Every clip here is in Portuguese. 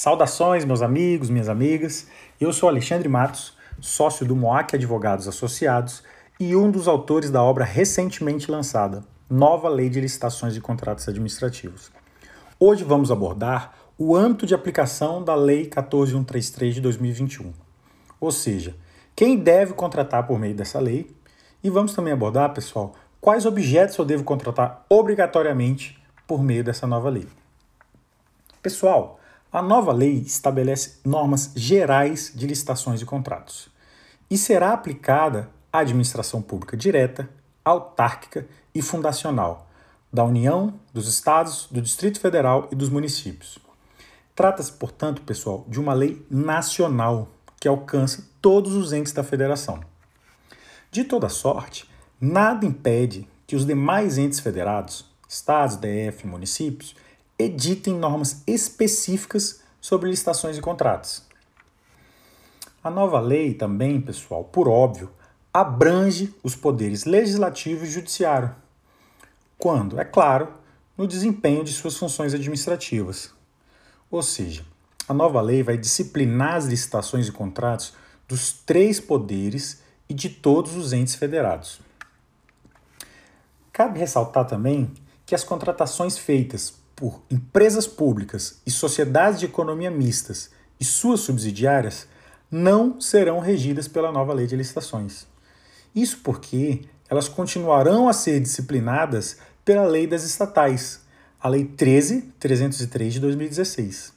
Saudações, meus amigos, minhas amigas. Eu sou Alexandre Matos, sócio do Moac Advogados Associados e um dos autores da obra recentemente lançada, Nova Lei de Licitações de Contratos Administrativos. Hoje vamos abordar o âmbito de aplicação da Lei 14133 de 2021. Ou seja, quem deve contratar por meio dessa lei e vamos também abordar, pessoal, quais objetos eu devo contratar obrigatoriamente por meio dessa nova lei. Pessoal, a nova lei estabelece normas gerais de licitações e contratos e será aplicada à administração pública direta, autárquica e fundacional da União, dos Estados, do Distrito Federal e dos municípios. Trata-se, portanto, pessoal, de uma lei nacional que alcança todos os entes da federação. De toda sorte, nada impede que os demais entes federados, estados, DF, municípios, editem normas específicas sobre licitações e contratos. A nova lei também, pessoal, por óbvio, abrange os poderes legislativo e judiciário, quando, é claro, no desempenho de suas funções administrativas. Ou seja, a nova lei vai disciplinar as licitações e contratos dos três poderes e de todos os entes federados. Cabe ressaltar também que as contratações feitas por empresas públicas e sociedades de economia mistas e suas subsidiárias não serão regidas pela nova lei de licitações. Isso porque elas continuarão a ser disciplinadas pela lei das estatais, a Lei 13.303 de 2016.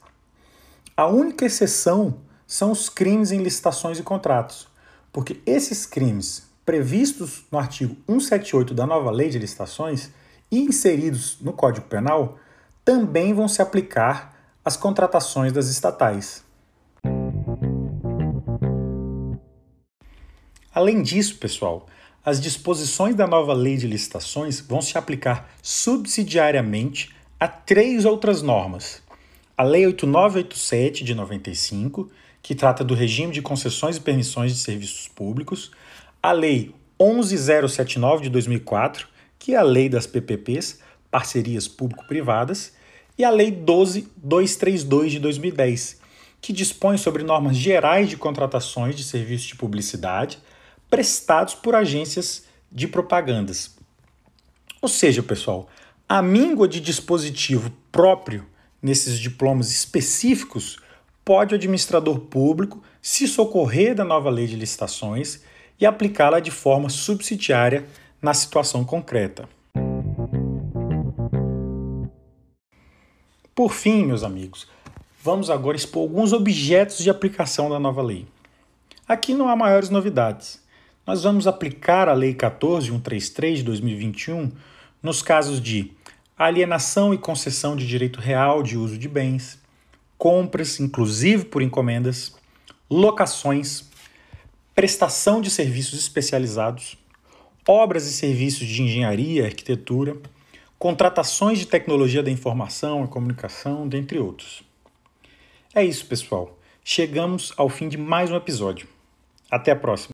A única exceção são os crimes em licitações e contratos, porque esses crimes previstos no artigo 178 da nova Lei de Licitações e inseridos no Código Penal também vão se aplicar às contratações das estatais. Além disso, pessoal, as disposições da nova lei de licitações vão se aplicar subsidiariamente a três outras normas. A Lei 8987 de 95, que trata do regime de concessões e permissões de serviços públicos, a Lei 11079 de 2004, que é a Lei das PPPs, parcerias público-privadas, e a Lei 12232 de 2010, que dispõe sobre normas gerais de contratações de serviços de publicidade prestados por agências de propagandas. Ou seja, pessoal, a míngua de dispositivo próprio nesses diplomas específicos pode o administrador público se socorrer da nova lei de licitações e aplicá-la de forma subsidiária na situação concreta. Por fim, meus amigos, vamos agora expor alguns objetos de aplicação da nova lei. Aqui não há maiores novidades. Nós vamos aplicar a Lei 14133 de 2021 nos casos de alienação e concessão de direito real de uso de bens, compras, inclusive por encomendas, locações, prestação de serviços especializados, obras e serviços de engenharia arquitetura, contratações de tecnologia da informação e comunicação, dentre outros. É isso, pessoal. Chegamos ao fim de mais um episódio. Até a próxima.